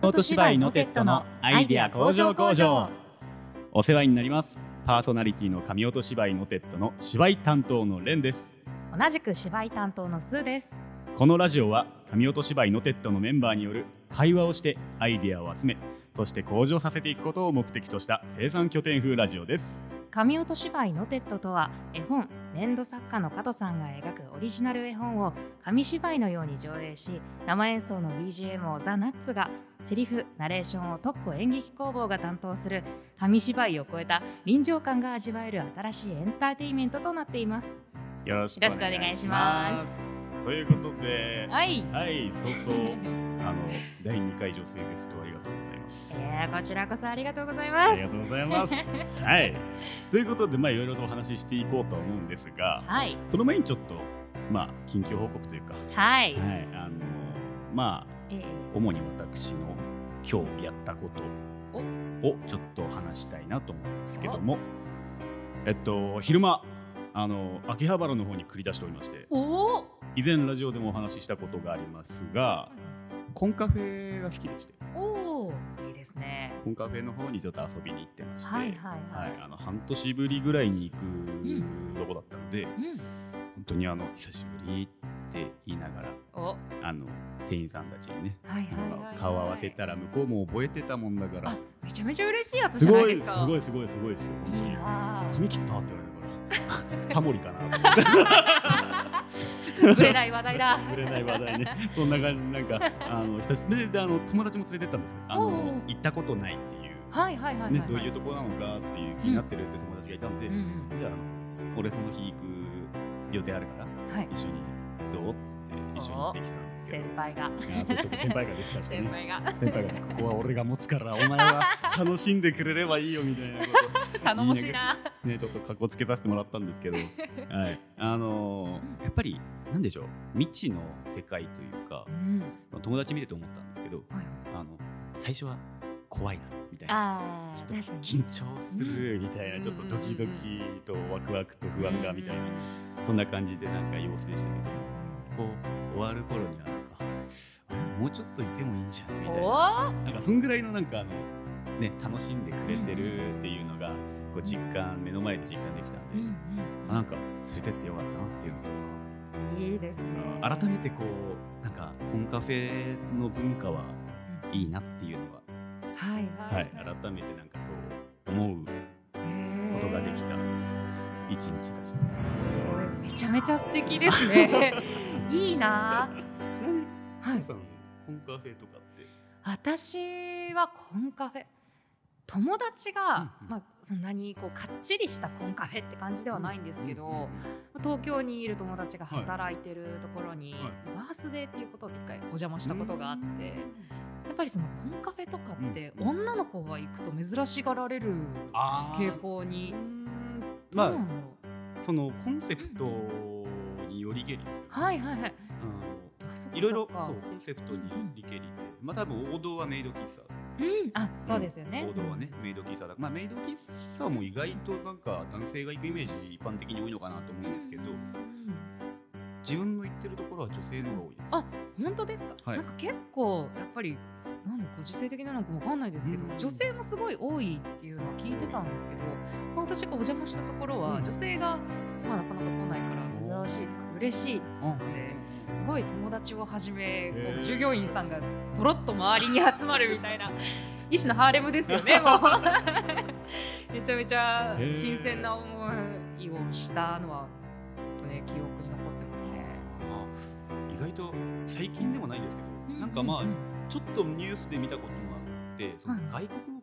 音芝居のテッドのアイデア向上工場。お世話になります。パーソナリティの神音芝居のテッドの芝居担当のレンです。同じく芝居担当のスーです。このラジオは神音芝居のテッドのメンバーによる会話をしてアイデアを集めそして向上させていくことを目的とした生産拠点風ラジオです。神音芝居のテッドとは絵本粘土作家の加藤さんが描くオリジナル絵本を紙芝居のように上映し生演奏の BGM をザ・ナッツがセリフナレーションを特攻演劇工房が担当する紙芝居を超えた臨場感が味わえる新しいエンターテインメントとなっています。よろしくお願いします。ということではい。はいそうそう。あの第2回女性ゲストありがとうます。えー、こちらこそありがとうございます。ありがとうございます。はい。ということでまあいろいろとお話ししていこうと思うんですがはい。その前にちょっとまあ近況報告というかはい、はいあのまあえー。主に私の今日やったことをちょっと話したいなと思うんですけどもえっと昼間あの秋葉原の方に繰り出しておりまして以前ラジオでもお話ししたことがありますがコンカフェが好きでしてコンカフェの方にちょっと遊びに行ってまして、はいはいはい。あの半年ぶりぐらいに行くとこだったので、うん。本当にあの久しぶりって言いながらお。あの店員さんたちにねはいはいはい、はい、あの顔合わせたら向こうも覚えてたもんだから。あめちゃめちゃ嬉しいやつすごいすごいすごいすごいですよい。い髪切ったって言われたから。タモリかなと思って ぶれない話題だ。売れない話題ね。そんな感じでなんかあの久しぶり。でであの友達も連れてったんですよ。あおのう行ったことないっていう。はいはいはいはい、ねどういうとこなのかっていう気になってるって友達がいたんで、うん。うんじゃあ俺その日行く予定あるからはい。一緒に。どう？っつって一緒に行ってきたんですけど。先輩が。先輩ができたしてね。先輩が。先輩がここは俺が持つからお前は楽しんでくれればいいよみたいなこと。頼もしいな。ねちょっと格好つけさせてもらったんですけど。はい。あのーやっぱりなんでしょう。未知の世界というかうん。友達見てて思ったんですけどはいあの最初は怖いなみたいな。ちょっと緊張するみたいな、うん。ちょっとドキドキとワクワクと不安がみたいな、そんな感じでなんか様子でしたけどこう終わる頃にはなんかあもうちょっといてもいいんじゃないみたいな。おなんかそんぐらいのなんかあのね楽しんでくれてるっていうのがこう実感目の前で実感できたんで、うなんか連れてってよかったなっていうのと、いいですね。あ改めてこうなんかコンカフェの文化はいいなっていうのは、はいははいい、改めてなんかそう思うことができた一日でした。へーめちゃめちゃ素敵ですねいいな。ちなみに、はい。さんコンカフェとかって、私はコンカフェ。友達が、うんうん。まあ、そんなにこうかっちりしたコンカフェって感じではないんですけど、東京にいる友達が働いてるところに、はい。バースデーっていうことで一回お邪魔したことがあって、やっぱりそのコンカフェとかって、うん。女の子が行くと珍しがられるあ傾向にまあそのコンセプトによりけりですよ、ね。はいはいはい。いろいろそうコンセプトによりけりで、まあ多分王道はメイド喫茶。うん。あそうですよね、王道はね、メイド喫茶だ。まあメイド喫茶も意外となんか男性が行くイメージ一般的に多いのかなと思うんですけど、うん自分の行ってるところは女性の方が多いです。あ本当ですか、はい。なんか結構やっぱりなんだご時世的なのかわかんないですけど、うん。女性もすごい多いっていうのは聞いてたんですけど、まあ、私がお邪魔したところは、うん。女性が、まあ、なかなか来ないから珍しい嬉しいってうんすごい友達をはじめこう従業員さんがとろっと周りに集まるみたいな 一種のハーレムですよねもう。めちゃめちゃ新鮮な思いをしたのはね記憶に残ってますね。意外と最近でもないですけど、なんかまあ、ちょっとニュースで見たこともあって、そのはい。外国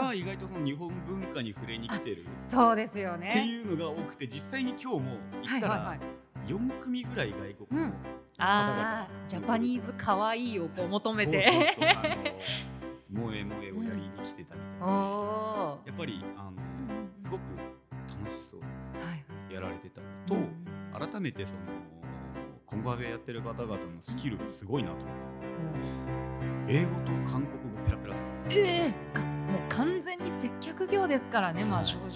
が意外とその日本文化に触れに来てるそうですよってね。いうのが多くて、実際に今日も行ったらはいはいはい。4組ぐらい外国の方々、ああ、ジャパニーズ可愛いをこう求めて。そうそうそう萌え萌えをやりに来てたみたいおな、おやっぱりあのすごく楽しそう。にやられてたのと、改めてそのコンカフェやってる方々のスキルがすごいなと思って英語と韓国語ペラペラですねええあ、もう完全に接客業ですからね、まはい。あ正直。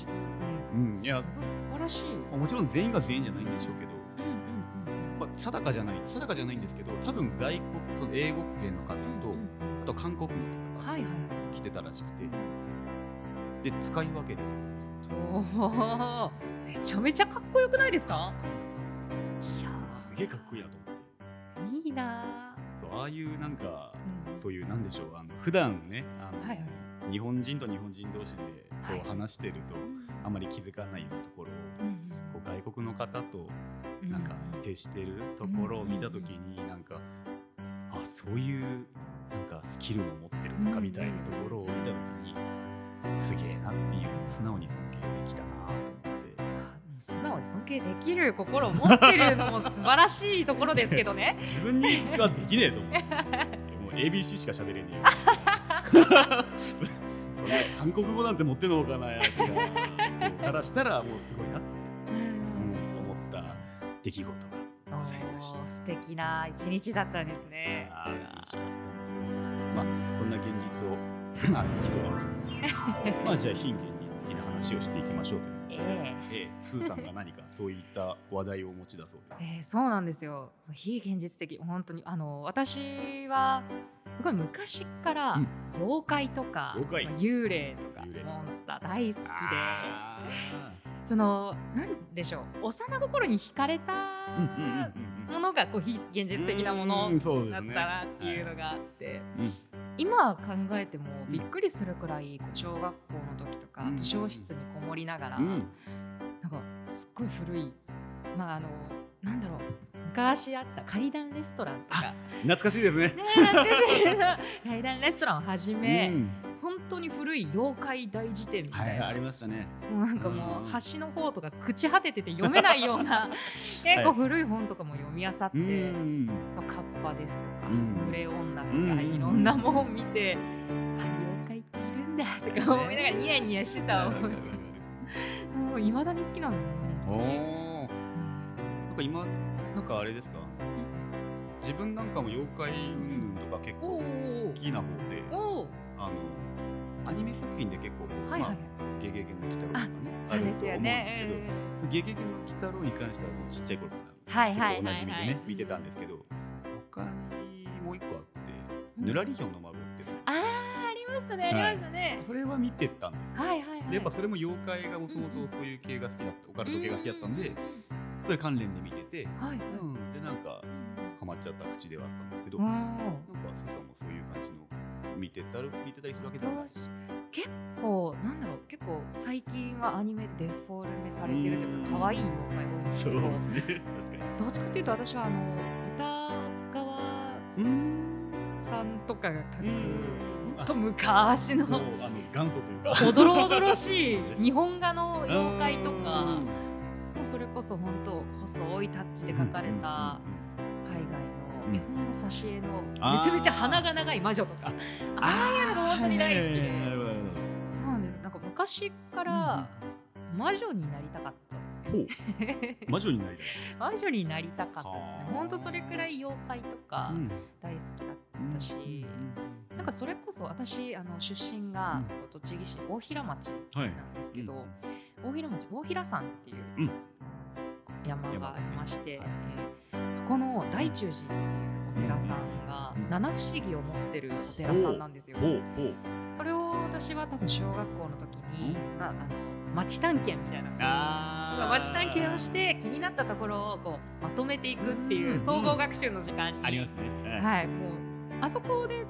うん。いや素晴らしい。もちろん全員が全員じゃないんでしょうけど。まあ、定かじゃない定かじゃないんですけど多分外国その英語圏の方とあと韓国の方が来てたらしくて、で使い分けてたんですよ。おおめちゃめちゃかっこよくないですか？いやすげえかっこいいなと思って。ーいいなそうああいうなんかそういうなんでしょうあの普段ねあの、はいはい日本人と日本人同士でこはい。う話してると、あまり気づかないようなところをうんこう外国の方とうんなんか接してるところを見た時になんかあそういうなんかスキルを持ってるのかみたいなところを見た時にすげえなっていうのを素直に尊敬できたなと思って。素直に尊敬できる心を持ってるのも素晴らしいところですけどね。自分にはできねえと思って もう ABC しか喋れねえよ これ韓国語なんて持ってんのかなやつからしたらもうすごいなって、うん思った。出来事がございました。素敵な一日だったん。ですねあー楽しかったんですよまあそんな現実をあの生きておりまあじゃあ非現実的な話をしていきましょうとええええスーさんが何かそういった話題をお持ちだそうで えーそうなんですよ。非現実的本当に。あの私はすごい昔からうん。妖怪とか、妖怪。まあ幽霊とかモンスター大好きで。あそのなんでしょう。幼心に惹かれたものがこう非現実的なものだったなっていうのがあって、うん今考えてもびっくりするくらい小学校の時とかうん。図書室にこもりながら、うん。なんかすっごい古いまああのなんだろう昔あった階段レストランとか。懐かしいですね。ね懐かしい。な 階段レストランをはじめ、うん。本当に古い妖怪大辞典みはい、たいな、ありましたね。もうなんかもう端の方とか朽ち果ててて読めないような 結構古い本とかも読み漁って、うん。まあ、カッパですとか、うん群れ女とか、うんいろんなもん見て、あ妖怪っているんだとか思いながらニヤニヤしてた覚えもういまだに好きなんですよおね。お。なんか今なんかあれですか？自分なんかも妖怪云々とか結構好きな方で、あのアニメ作品で結構はいはいはい。まあゲゲゲの鬼太郎とかねあそうですると思うんですけど、ゲゲゲの鬼太郎に関してはもうちっちゃい頃からおなじみでね見てたんですけど、他にもう一個あって、うん。ぬらりひょんの孫ってあーありましたねありましたね。それは見てたんですよ。はいはいはい。でやっぱそれも妖怪がもともとそういう系が好きだったオカルト系が好きだったんでそれ関連で見てて、はいはい。うん、でなんかハマっちゃった口ではあったんですけど、うん。なんかスーさんもそういう感じの見てたる見てたりするわけではない。私結構なんだろう結構最近はアニメでデフォルメされてるというか可愛い妖怪多いんですけどそうですね。確かに。どっちかっていうと私はあの歌川うん。さんとかが描くと昔の元祖というか。おどろおどろしい日本画の妖怪とかうん。もうそれこそ本当細いタッチで描かれた海外の絵本の挿絵のめちゃめちゃ鼻が長い魔女とか。ああいうのが本当に大好きで。なるほどなんか昔から魔女になりたかったですね。魔女になりたい。魔女になりたかったですね。はあ。本当それくらい妖怪とかうん。大好きだったし、なんかそれこそ私あの出身がうん。栃木市大平町はい。なんですけど、うん。大平町大平山っていううん。山がありまして、はい。えーそこの大中寺っていうお寺さんがうん。七不思議を持ってるお寺さんなんですよ。それを私は多分小学校の時に、うん。まあ、あの町探検みたいな。あ町探検をして気になったところをこうまとめていくっていううん総合学習の時間に、ありますね。はい、もうあそこで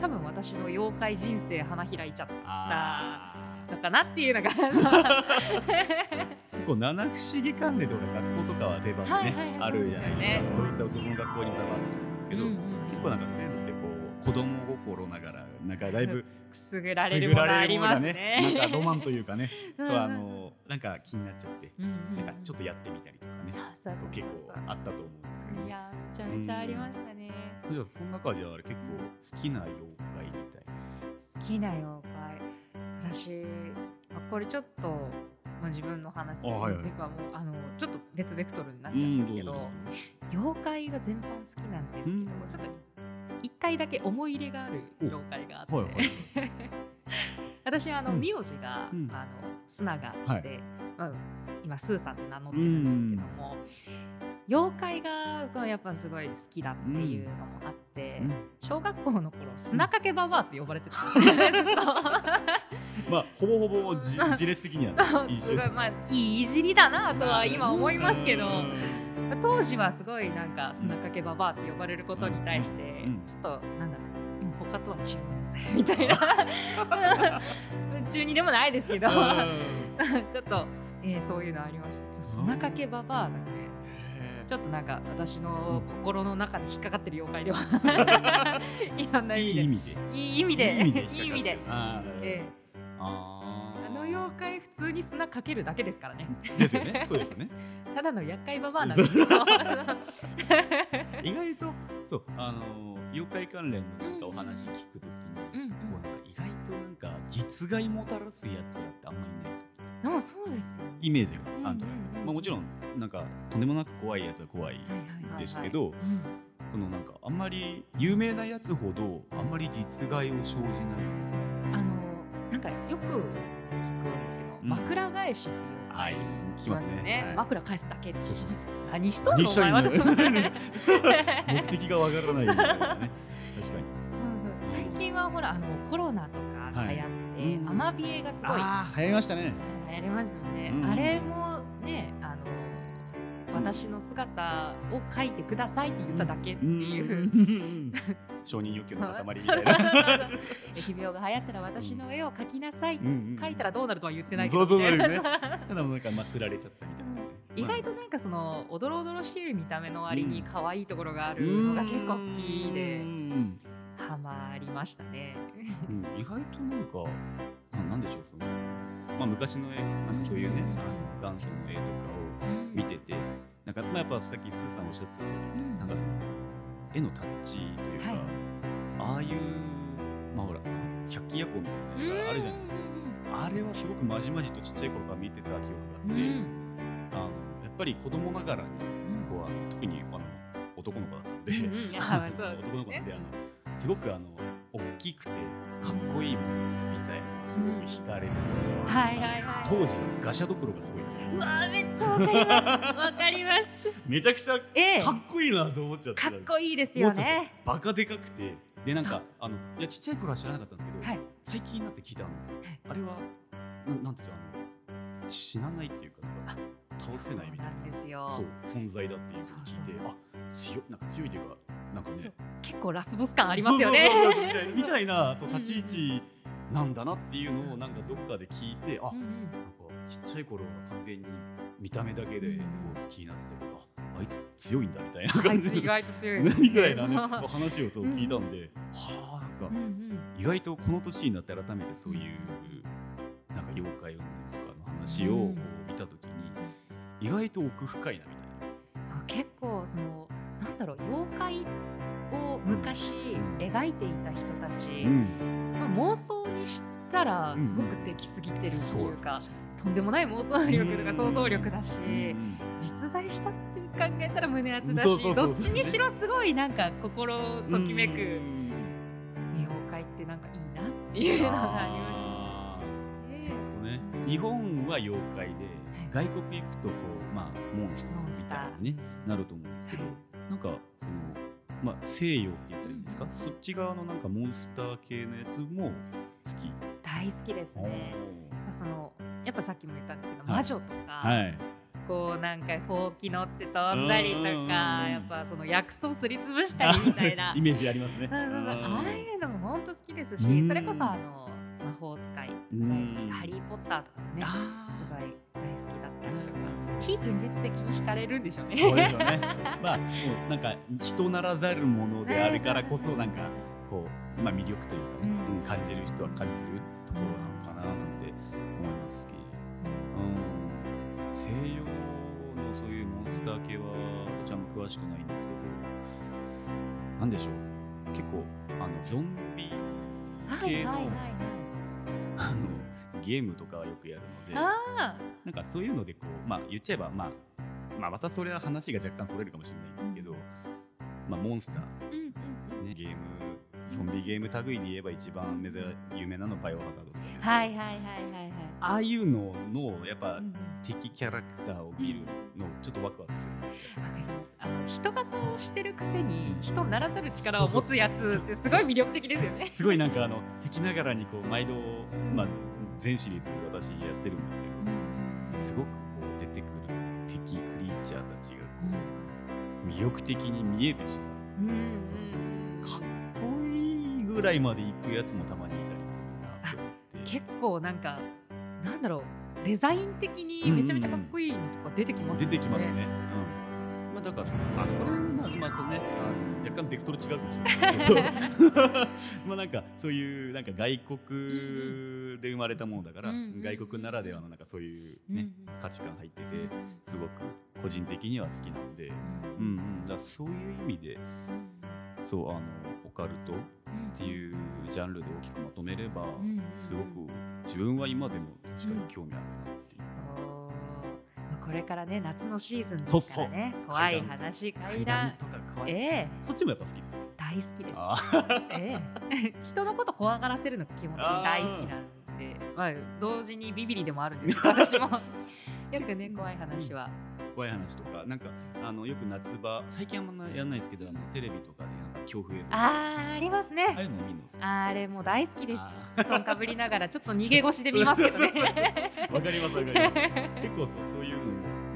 多分私の妖怪人生花開いちゃっあたのかなっていうのが 結構七不思議関連で俺学校とかは定番でね、はいはいはいあるじゃないですか。どういったどこの学校にも多分あったと思うんですけど、うんうん結構なんかそういうのってこう子供心ながらなんかだいぶ くすぐられるものありますね。がなんかロマンというかね。うんそうあのなんか気になっちゃって、うんうんなんかちょっとやってみたりとかね、そうそう結構あったと思うんですけど。いやめちゃめちゃありましたね。じゃあその中ではあれ結構好きな妖怪みたいな。好きな妖怪。私、まあ、これちょっと、まあ、自分の話あはいはい。かもうあのちょっと別ベクトルになっちゃうんですけど、うん妖怪は全般好きなんですけど、うん。ちょっと一回だけ思い入れがある妖怪があって、はいはい。私はあの、うん。名字が、うん。あの砂がで、はい。まあ、今スーさんって名乗ってるんですけども、妖怪がやっぱすごい好きだっていうのもあって、小学校の頃砂かけババアって呼ばれてた。んですよずっとまあほぼほぼじ自列的にはね すごいまあいいいじりだなとは今思いますけど。うん。当時はすごいなんか砂かけババアって呼ばれることに対してうんちょっとなんだろううん他とは違うんですみたいな。中にでもないですけど。ちょっと、えーそういうのありました。砂かけババアだけ？ちょっとなんか私の心の中で引っかかってる妖怪では い。ろんない意味で。いいい意味で。いい意味でいい意味で。あの妖怪普通に砂かけるだけですからね。ですよね。そうですよね。ただの厄介ババアなんですよ。意外とそうあの妖怪関連のなんかお話聞くときに、こうなんか意外となんか実害もたらすやつらってあんまりいないでもそうですよね。イメージがあると、うんうんうんまあ、もちろんなんかとんでもなく怖いやつは怖いですけどうん。そのなんかあんまり有名なやつほどあんまり実害を生じない。あのなんかよく聞くんですけど、うん。枕返しっていうはい聞きますね。はい。枕返すだけでそうそうそう何しとんのお前は？目的がわからない確かに。最近はほらあのコロナとかが流行って、うんアマビエがすごい。ああ流行りましたね。流行りましたね、うん。あれも私の姿を描いてくださいって言っただけっていう、うん承認欲求の塊みたいな疫病が流行ったら私の絵を描きなさい、うんうん描いたらどうなるとは言ってないけどねねただもうなんかまあ釣られちゃったみたいなね意外となんかそのおどろおどろしい見た目の割にうん可愛いところがああるのが結構好きでうんハマりましたね。うん意外となんかななんでしょうそのまあ昔の絵なんかそういうねあの元祖の絵とかを見ててなんかまあやっぱさっきスーさんおっしゃってた通りうん。なんかその絵のタッチというか、はい。ああいうまあほら百鬼夜行みたいな絵があるじゃないですか。あれはすごくまじまじとちっちゃい頃から見てた記憶があって、うん。あのやっぱり子供ながらにこうあの特にあの男の子だったので、うんう 男の子なんであのすごくあの大きくてかっこいいものみたいなのがすごく惹かれてたはいはいはい。当時のガシャドクロがすごい好きうわーめっちゃわかります。わかります。めちゃくちゃええかっこいいなと思っちゃってかっこいいですよね。バカでかくてでなんかあのいやちっちゃい頃は知らなかったんですけど、はい。最近になって聞いたの、あれはななんていうのあの死なないっていうかなんか倒せないみたいなですよ。そう存在だっていうのを聞いてあ強いなんか強いというかなんかね結構ラスボス感ありますよね。みたいなそううんうん立ち位置なんだなっていうのをなんかどっかで聞いてあうんうん。なんかちっちゃい頃は完全に見た目だけでうんこう好きになってたけどああいつ強いんだみたいなあ感じ意外と強い。みたいなね話を聞いたんではあなんかうんうん。意外とこの年になって改めてそういうなんか妖怪云々とかの話をこう見た時に意外と奥深いなみたいな。結構そのなんだろう妖怪を昔描いていた人たち、まあ、妄想にしたらすごくできすぎてるっていうか、とんでもない妄想力とか想像力だし、うん実在したって考えたら胸熱だしどっちにしろすごいなんか心ときめくうん妖怪ってなんかいいなっていうのがありあます日本は妖怪で外国行くとこうまあモンスターみたいに、ね、なると思うんですけど、はい。なんかそのまあ西洋って言ったらいいんですか、そっち側のなんかモンスター系のやつも好き。大好きですね。まあそのやっぱさっきも言ったんですけど、はい。魔女とか、はい。こうなんかほうき乗って飛んだりとかやっぱその薬草すりつぶしたりみたいな。イメージありますね。ああいうのも本当好きですし、うん。それこそあの魔法使いうん大好き。で、ハリー・ポッターとかもね、すあごい非現実的に惹かれるんでしょうね。そうですよね。まあもうなんか人ならざるものであるからこそなんかこうまあ魅力というかね、うんうん感じる人は感じるところなのかななんて思いますけど。うん西洋のそういうモンスター系はとちゃんも詳しくないんですけどなんでしょう結構あのゾンビ系のはいはいはいはい。あのゲームとかはよくやるのであなんかそういうのでこうまあ言っちゃえばまあまあまたそれは話が若干それるかもしれないんですけど、まあモンスター、ね、ゲームゾンビゲーム類で言えば一番珍有名なのバイオハザードとかですけどはいはいはいはいはい。ああいうののやっぱ敵キャラクターを見るのちょっとワクワクするわかります。あの人型をしてるくせに人ならざる力を持つやつってすごい魅力的ですよね。すごいなんかあの敵ながらにこう毎度、まあ、全シリーズ私やってるんですけどすごくこう出てくる敵クリーチャーたちがこう魅力的に見えてしまう。うんうんかっこいいぐらいまで行くやつもたまにいたりするな結構なんかなんだろう。デザイン的にめちゃめちゃかっこいいのとか出てきます出てきますね。うん。まあだからそのあそこら辺はまあまあそうねあの若干ベクトル違うかもしれない けど。まあなんかそういうなんか外国で生まれたものだから、うんうん外国ならではのなんかそういうね、価値観入っててすごく個人的には好きなんで、うんうん、だそういう意味でそうあのオカルトっていうジャンルで大きくまとめれば、んすごく自分は今でも確かに興味あるなってこれからね夏のシーズンでそうそう。すからね怖い話怪階談段とか可愛い。ええ。そっちもやっぱ好きですか？大好きです。あええ、人のこと怖がらせるのが基本的に大好きなんで、まあ、同時にビビリでもあるんです。けど私も。よくね怖い話は。怖い話とか。なんかあのよく夏場最近あんまやんないですけどあのテレビとかでなんか恐怖映像あーありますね。ああいうの見るのあれもう大好きです。あ布団かぶりながらちょっと逃げ腰で見ますけどね。わかりますわかります。結構そう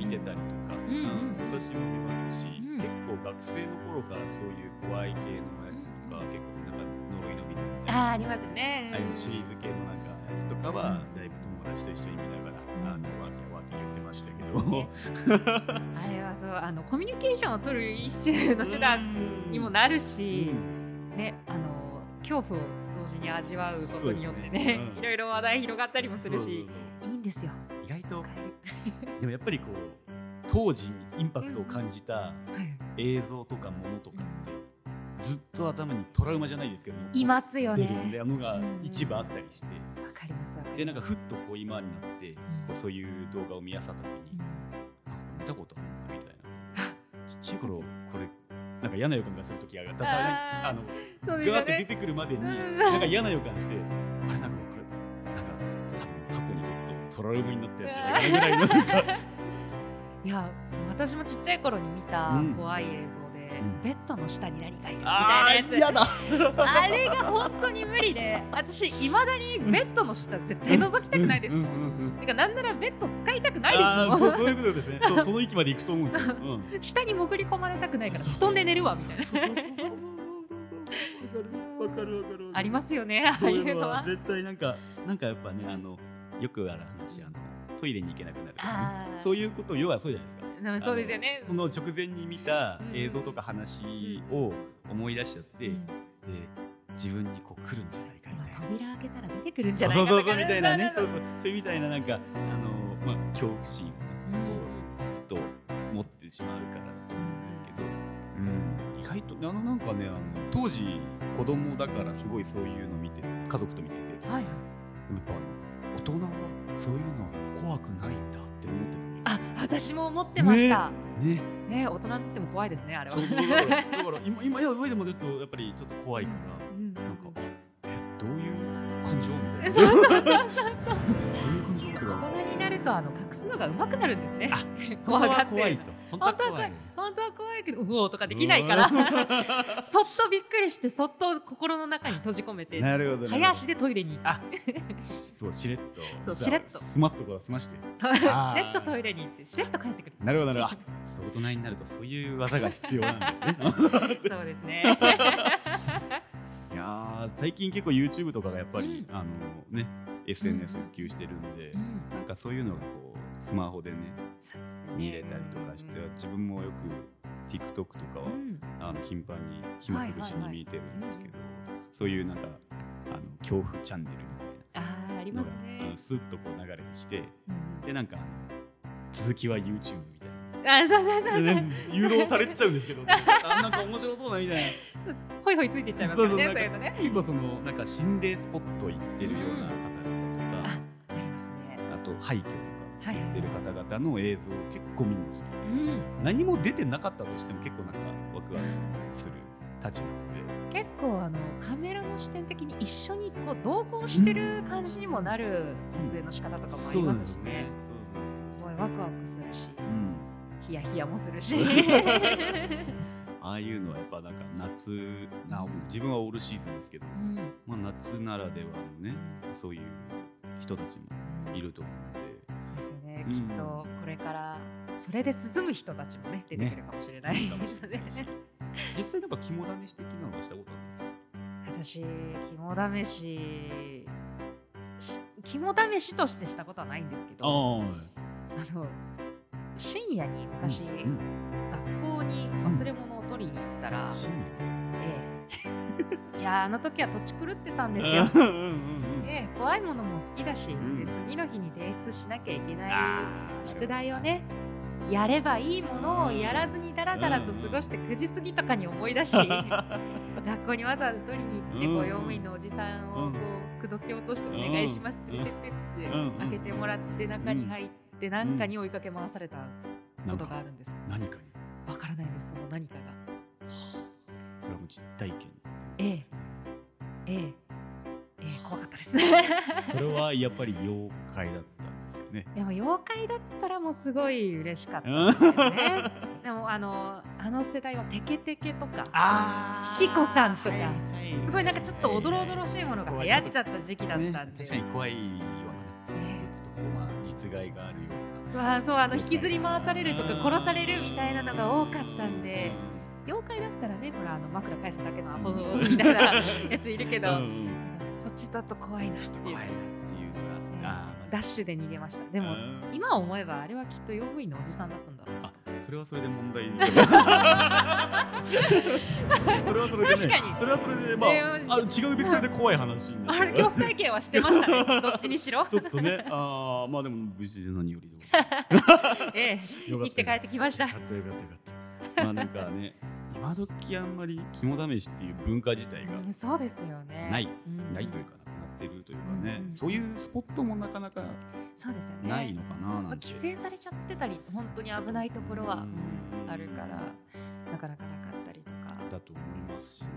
てたりとか、うんうん。私も見ますし、うん。結構学生の頃からそういう怖い系のやつとか、結構なんか呪いのビデオみたいなあーありますね。ああいシリーズ系のなんかやつとかは、だいぶ友達と一緒に見ながら、ん。あのわけわけ言ってましたけど、あれはそうあのコミュニケーションを取る一種の手段にもなるし、ねあの恐怖を同時に味わうことによってねね。うん。いろいろ話題広がったりもするしいいんですよ意外と でもやっぱりこう当時インパクトを感じた映像とかものとかってずっと頭にトラウマじゃないですけどいますよ出るんでねあのがうん。一部あったりして、わかりますでなんかふっとこう今になって、うそういう動画を見漁った時に、なん。か見たことあるなみたいな。ちっちゃい頃これなんか嫌な予感がする時があった。あのそうですよガーって出ねてくるまでにうん。なんか嫌な予感してあれなんかトラウマになったやつじゃないぐらいのなんか。いや私もちっちゃい頃に見たうん。怖い映像で、うん。ベッドの下に何かいるみたあいなやつ。ー嫌だ。あれが本当に無理で私いまだにベッドの下絶対覗きたくないですもん、かなんならベッド使いたくないですもん。そういうことですね。その域まで行くと思うんですよ、うん。下に潜り込まれたくないから布団で寝るわみたいな。わかる。わかる。ありますよねああいうのは。絶対なんかなんかやっぱねあのよくある話あのトイレに行けなくなるとかそういうこと要はそうじゃないですか。そうですよね。その直前に見た映像とか話を思い出しちゃって、うん。で自分にこう来るんじゃないかみ今たいな。扉開けたら出てくるんじゃそうそうそうないかとかみたいなね。そそううそうそういうみたいななんかあのまあ恐怖心をずっと持ってしまうからだと思うんですけど、うん、意外とあのなんかねあの当時子供だからすごいそういうの見て家族と見てて。やっはい。ぱあの大人はそういうの怖くないんだって思ってたあ私も思ってました。ね。ね。大人っても怖いですねあれは。だから今今や上でもちょっとやっぱりちょっと怖いから、うんなんかあえどういう感情みたいな。そうそうそうそう。どういう感情とか。大人になるとあの隠すのが上手くなるんですね。あ 怖がって。怖いと本当は怖い。本当は怖い。けどうおーとかできないから。う んそっとびっくりしてそっと心の中に閉じ込めてなるほど早足でトイレにあそうしれっと。そうしれっと。済ますところは済ましてそうしれっとトイレに行ってしれっと帰ってくる。なるほどなるほど。あそう大人になるとそういう技が必要なんですね。そうですね。い最近結構 YouTube とかがやっぱり、うあのね SNS 普及してるんで、うん。なんかそういうのがこうスマホでね見れたりとかして、自分もよく TikTok とかは、うん。あの頻繁に暇つぶしに見てるんですけど、そういうなんかあの恐怖チャンネルみたいなあーありますね。うんスッとこう流れてきてうん。でなんかあの続きは YouTube みたいあそうそうそうな、そう。で誘導されちゃうんですけど あなんか面白そうなみたいな ほいほいついていっちゃいますからねそういうのね。結構そのなんか心霊スポット行ってるような方々とか、ありますね。あと廃墟とか行ってる方々の映像を結構見るの好きで、うん。何も出てなかったとしても結構なんかワクワクするたちなので。結構あのカメラの視点的に一緒にこう同行してる感じにもなる撮影の仕方とかもありますしね。すごいワクワクするし。うん。ヒヤヒヤもするし ああいうのはやっぱなんか夏な自分はオールシーズンですけど、うん。まあ、夏ならではのねそういう人たちもいると思うんで。ですよね、うん。きっとこれからそれで進む人たちもね出てくるかもしれない、ね。かもしれない。し実際なんか肝試し的なのはしたことあるんですか？私肝試しし肝試しとしてしたことはないんですけど。ああの深夜に昔、うん学校に忘れ物を取りに行ったら、深ええ。いやあの時は土地狂ってたんです夜よ。ええ怖いものも好きだし、ん。で次の日に提出しなかいけない宿題をねやればいいものをやらずにダラダラと過ごして9時過ぎとかに思い出し学校にわざわざ取りに行ってうんこう用務員のおじさんをこう口説き落としてお願いします連れてってっつってうん。開けてもらって中に入って何かに追いかけ回されたことがあるんです。何かに？わからないんですその何かが。それはもう実体験。ええ。ええ。ええ怖かったです。それはやっぱり妖怪だったんですかね。でも妖怪だったらもうすごい嬉しかったでね。でもあのあの世代はテケテケとかあ引き子さんとかはいはい。すごいなんかちょっとおどろおどろしいものが流行っちゃった時期だったんで、ね確かに怖い実害があるようそうあそうあの引きずり回されるとかうん。殺されるみたいなのが多かったんで妖怪だったらねほらあの枕返すだけのアホみたいなやついるけど、なうんうん。そっちだと怖いなっていうダッシュで逃げました。でもうん。今思えばあれはきっと用務員のおじさんだったんだろうそれはそれで問題。それはそれで、ね、確かに。それはそれでまあ,、えある違うベクトルで怖い話。になあれ恐怖体験はしてましたね。どっちにしろ。ちょっとねあーまあでも無事で何よりで ええ生きて帰ってきました。よかったよかったよかった。まあなんかね今時あんまり肝試しっていう文化自体がうんそうですよね。ないうん。ないというかなってるというかね、うんそういうスポットもなかなかないのかなまあなんて、規制されちゃってたり本当に危ないところはうんうんあるからなかなかなかったりとか。だと思いますしね、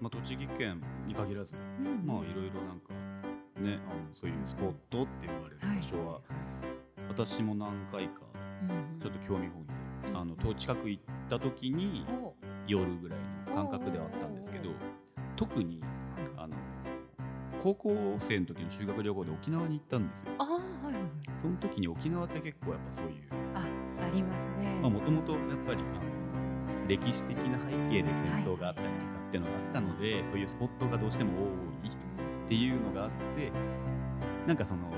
まあ、栃木県に限らずうんまあいろいろなんかねあのそういうスポットって言われる場所は、私も何回かうんちょっと興味本位うん。で、あのと近く行った時にお。夜ぐらいの感覚ではあったんですけど特に高校生の時の修学旅行で沖縄に行ったんですよ。ああはいはいはい。その時に沖縄って結構やっぱそういうあありますね。もともとやっぱりあの歴史的な背景で戦争があったりとかっていうのがあったので、そういうスポットがどうしても多いっていうのがあってなんかその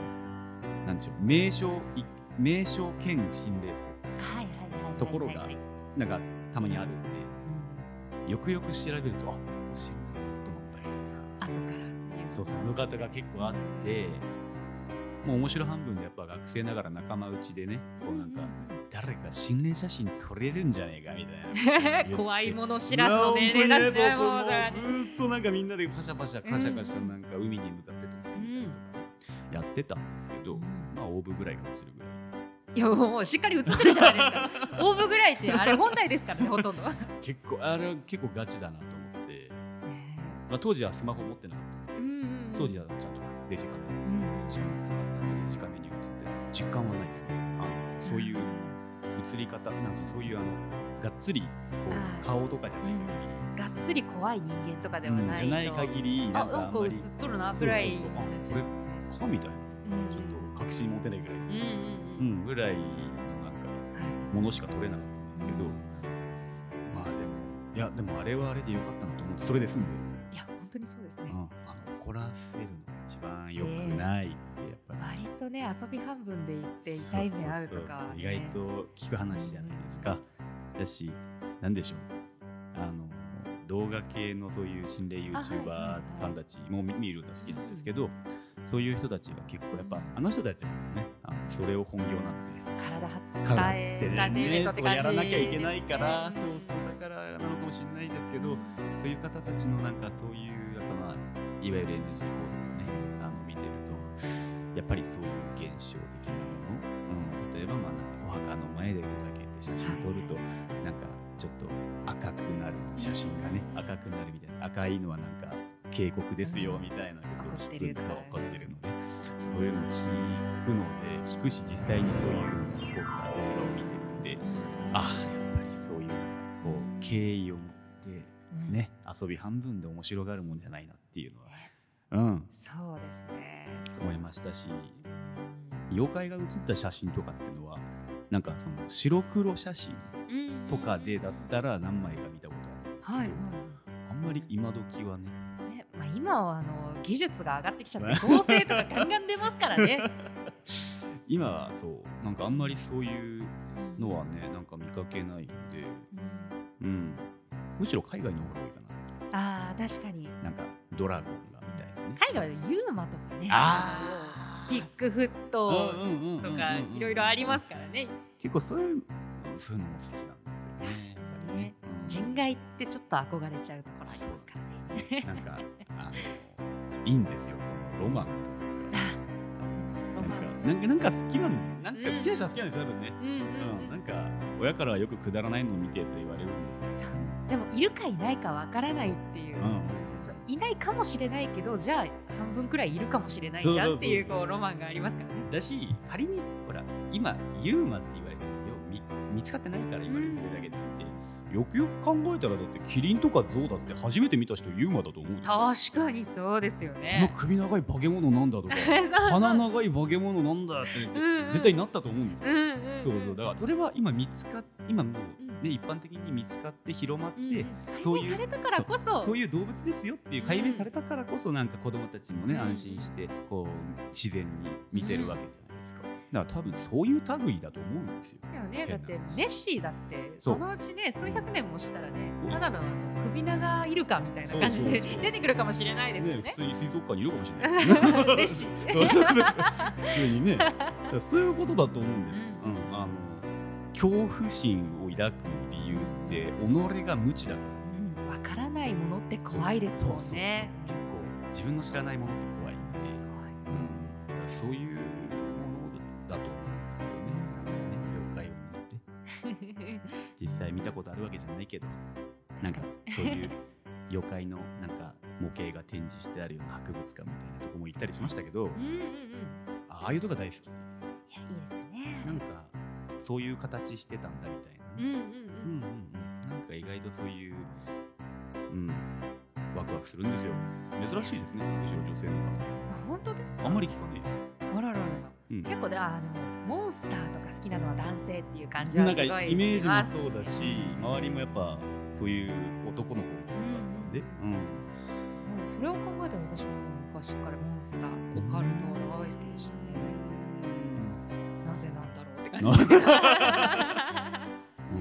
なんでしょう名所い名所兼心霊スポッはいはいはいはいはいところがなんかたまにあるんでよくよく調べるとあここ心霊スポットなんだみたいな後からそうその方が結構あってもう面白半分でやっぱ学生ながら仲間内でねこうなんか誰か心霊写真撮れるんじゃねえかみたいな怖いもの知らずの年齢だってもうずーっとなんかみんなでパシャパシャパシャパシャなんか海に向かって撮ってみたりとかやってたんですけど、うん。まあオーブぐらいが映るぐらい。いやもうしっかり映ってるじゃないですか。オーブぐらいってあれ本体ですからねほとんど。結構あれは結構ガチだなと思って、まあ、当時はスマホ持ってなかった当時はちゃんとデジカメうん。しか持ってなかったん。でデジカメに映ってた実感はないですね。あのそういう映り方なんかそういうあのがっつりこあうー顔とかじゃないがっつり怖い人間とかで限り、はないじゃない限りあなんかあんまりっとるなぐらい。そうそう。そうあこれかみたいな、うんちょっと確信持てないぐらい、うんうん。ううんん、ぐらいのなんかはいものしか撮れなかったんですけど、まあでもいやでもあれはあれでよかったなと思ってそれで済んで、いや本当にそうですね。うん、あの怒らせるのが一番良くないってやっぱり、割とね遊び半分で行って痛い目合うとか意外と聞く話じゃないですか。だし、なんでしょう。あの動画系のそういう心霊 YouTuber はいさんたちも見見るの好きなんですけど、そういう人たちが結構やっぱあの人たちはね、あのそれを本業なので。体張体って感じそうやらなきゃいけないから、ね。そうそうだからなのかもしれないですけど、そういう方たちのなんかそういうやっぱまあいわゆる NG コードをねあの見てるとやっぱりそういう現象的なもの、うん、例えばまあなんかお墓の前でふざけて写真撮ると、なんかちょっと赤くなる写真がね赤くなるみたいな赤いのはなんか警告ですよみたいなことを聞くのが怒ってるのでそういうのを聞くので聞くし実際にそういうのが起こった動画を見てるんでああやっぱりそういうこう敬意を持ってうん。ね、遊び半分で面白がるもんじゃないなっていうのは、うん、そうですね。思いましたしうん妖怪が写った写真とかっていうのはなんかその白黒写真うんとかでだったら何枚か見たことあるんですけど、はいはい。あんまり今時はね。ねまあ、今はあの技術が上がってきちゃって合成とかガンガン出ますからね。今はそうなんかあんまりそういうのはねなんか見かけないので、うん。うん、むしろ海外の方が多いかな。ああ確かに。なんかドラゴンがみたいなね。海外でユーマとかね。あー。ピックフットとかいろいろありますからね。結構そういうそういうのも好きなんですよねやっぱりね。ね、うん。人外ってちょっと憧れちゃうところありますからね。なんかあのいいんですよそのロマンとか。ロマンなんかなんか好きなんなんか好きな人は好きなんですよ多分ね、うんうん。うん、なんか親からはよくくだらないのを見てと言われるんですけど。でもいるかいないかわからないっていう,、いないかもしれないけどじゃあ半分くらいいるかもしれないじゃんっていうこうロマンがありますからね。だし仮にほら今ユーマって言われてるのよ見見つかってないから言われてるだけでよくよく考えたらだってキリンとかゾウだって初めて見た人ユーマだと思うでしょ。確かにそうですよこのね。首長い化け物なんだとか。鼻長い化け物なんだって絶対なったと思うんですよ。うんうんん。そうそう。だからそれは今見つかっ今もううん。ね一般的に見つかって広まって、うん。そういう解明されたからこそ。そういう動物ですよっていう解明されたからこそなんか子供たちもね、うん。安心してこう自然に見てるわけじゃないですか。だから多分そういう類だと思うんですよ。だよね、だってネッシーだってそのうちね数百年もしたらねただのあの首長イルカみたいな感じで出てくるかもしれないですよねね普。通に水族館にいるかもしれないですね。ネッシー。普通にね。そういうことだと思うんです。ううん、あの恐怖心を抱く理由って己が無知だから。うんわからないものって怖いですもんね。結構自分の知らないものって怖いんで、うん、だそういう実際見たことあるわけじゃないけど、なんかそういう妖怪のなんか模型が展示してあるような博物館みたいなとこも行ったりしましたけど、うんうんうん。いやああいうとこが大好き。いいですよね。なんかそういう形してたんだみたいなね。うんうんうんうんうん。なんか意外とそういう、うん、ワクワクするんですよ。珍しいですね、むしろ女性の方。本当ですか？あんまり聞かないですよ。あら結構であーでもモンスターとか好きなのは男性っていう感じはすごいイメージもしますそうだし、周りもやっぱそういう男の子だったんで、うん、うんそれを考えたら私も昔からモンスターオカルトは大好きでしたね。なぜなんだろうって感じ。で。なん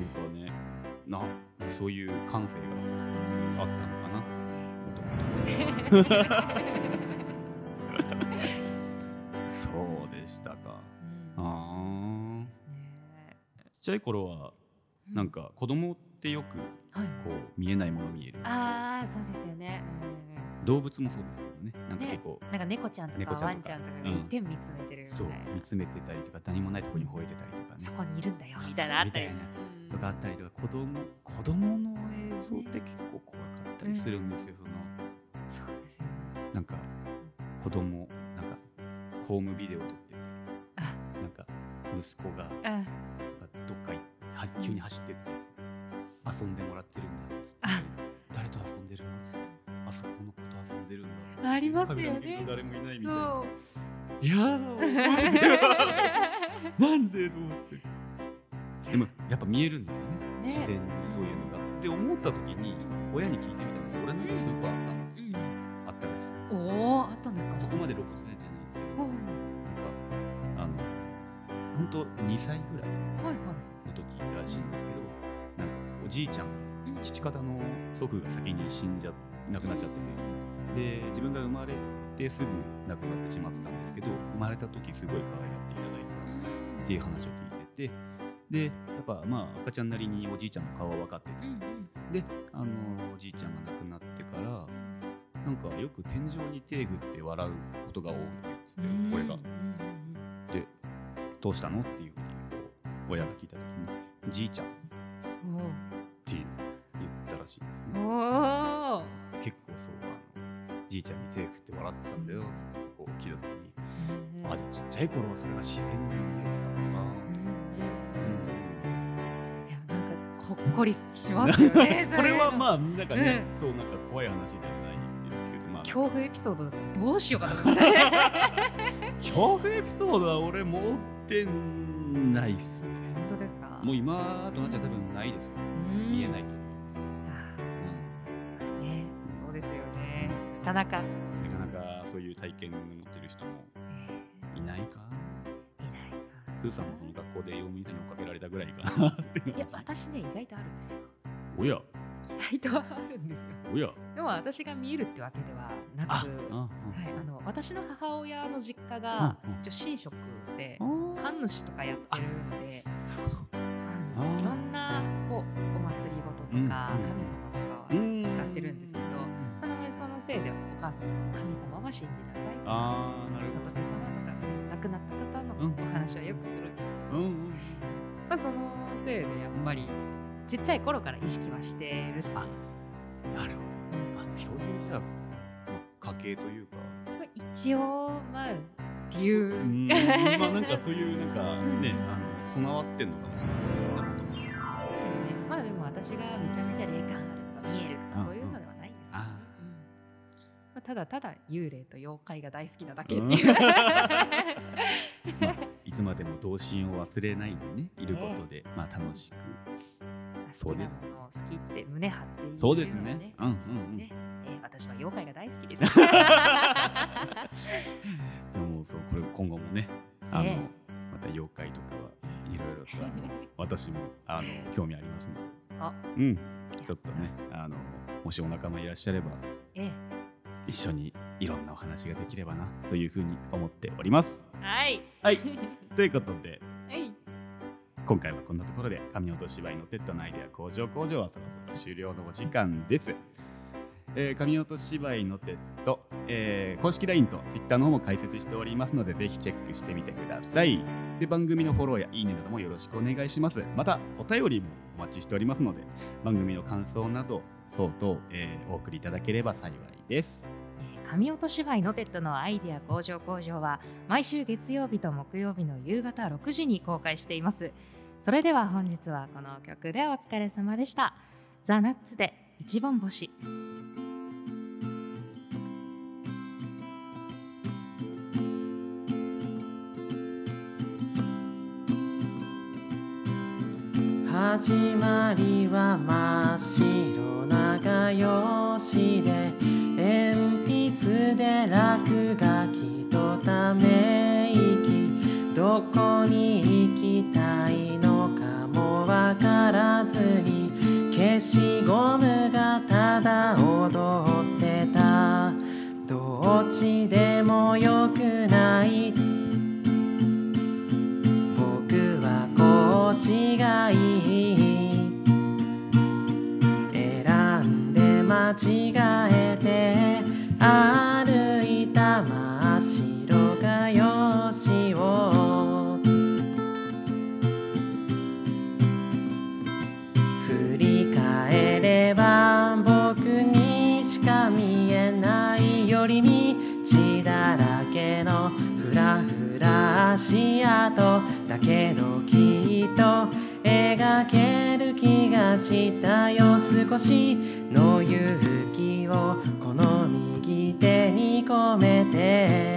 かね、なそういう感性があったのかな、もともとね。そう。でしたか。うんああ。ねちっちゃい頃はなんか子供ってよくはい。こう見えないもの見える。ああそうですよね。うん動物もそうですけどね。なんか結構、なんか猫ちゃんとかかワンちゃんとか一点見つめてるみたそいうな。見つめてたりとか何もないところに吠えてたりとかね。そこにいるんだよみたいなあったりみたいなうんとかあったりとか子供子供の映像って結構怖かったりするんですよ。そのそうですよね。なんか子供なんかホームビデオ撮って息子がどっかいは急に走ってって遊んでもらってるんだっつって。あ。誰と遊んでるのっつって。あそこの子と遊んでるんだっつって。ありますよね。と。誰もいないみたいな。いやだなんでと思って。でもやっぱ見えるんですよね。ね。自然にそういうのが。って思った時に親に聞いてみたんです。俺なんかそういう子あったのっつって。あったらしい。おおあったんですか？そこまで露骨じゃな本当2歳ぐらい。の時らしいんですけどなんかおじいちゃんうん。父方の祖父が先に死んじゃ亡くなっちゃっててで自分が生まれてすぐ亡くなってしまったんですけど生まれた時すごい可愛がっていただいたっていう話を聞いててでやっぱまあ赤ちゃんなりにおじいちゃんの顔は分かってて、であのおじいちゃんが亡くなってからなんかよく天井に手振って笑うことが多いっつってうん。俺がどうしたの？っていうふうに親が聞いた時にじいちゃんって言ったらしいんですね。結構そうあのじいちゃんに手振って笑ってたんだよっつってこう聞いた時に。うんあじゃあちっちゃい頃はそれが自然に見えてたのかなほっこりしますよね これはあまあなんかね、うそうなんか怖い話ではないんですけどまあ。恐怖エピソードだったらどうしようかな 恐怖エピソードは俺持ってないっすね。本当ですか？もう今となっちゃ多分ないですようん。見えないと思います、あー。ねそうですよね。なかなか、うん、なかなかそういう体験を持ってる人もえいないか？ーいないか。スーさんもその学校で用務員さんに追っかけられたぐらいかなって。いや話私ね意外とあるんですよ。おや。意外とあるんですよ。おや。でも私が見えるってわけではなくあはい、あの私の母親の実家うんがうん。一応神職でうん神主とかやってるんでそうなんですいろんなこうお祭りごととかうんうん。神様とかは使ってるん。ですけどあのそのせいでお母さんとかも神様は信じなさい。あーなるほ仏様とか亡くなった方のうんお話はよくするんですけど、どうんうん。まあ、そのせいでやっぱりちっちゃい頃から意識はしてるし、なるほど。あそういうじゃあ、まあ、家系というか。あ、一応まあっていうう。ん。まあなんかそういうなんかねあの備わってんのかもしれないですね。ですね。まあでも私がめちゃめちゃ霊感あるとか見えるとうんかそういうのではないんですけど、あうん。まあ、ただただ幽霊と妖怪が大好きなだけってう。ん。いう。まあいつまでも童心を忘れないでね いることで、まあ楽しく。そうです好きって胸張って言えるのはそうですね。うんうんうん。ね。えー私は妖怪が大好きです。でもそうこれ今後もねあの、えまた妖怪とかはいろいろと私もあの興味ありますのであうんちょっとねあのもしお仲間いらっしゃればええ一緒にいろんなお話ができればなというふうに思っておりますはい。はいということで はい。今回はこんなところで神音芝居のテッドのアイデア向上工場はそろそろ終了のお時間です。えー、神音芝居のテッド、えー公式 LINE と Twitter の方も開設しておりますのでぜひチェックしてみてください。で番組のフォローやいいねなどもよろしくお願いします。またお便りもお待ちしておりますので番組の感想などそうと、えーお送りいただければ幸いです。えー神音芝居のテッドのアイデア向上工場は毎週月曜日と木曜日の夕方6時に公開していますそれでは本日はこの曲でお疲れ様でしたザ・ナッツで一番星。始まりは真っ白な画用紙で鉛筆で落書きとため息。どこに行きたいのかもわからず。消しゴムがただ踊ってけどきっと描ける気がしたよ。少しの勇気をこの右手に込めて。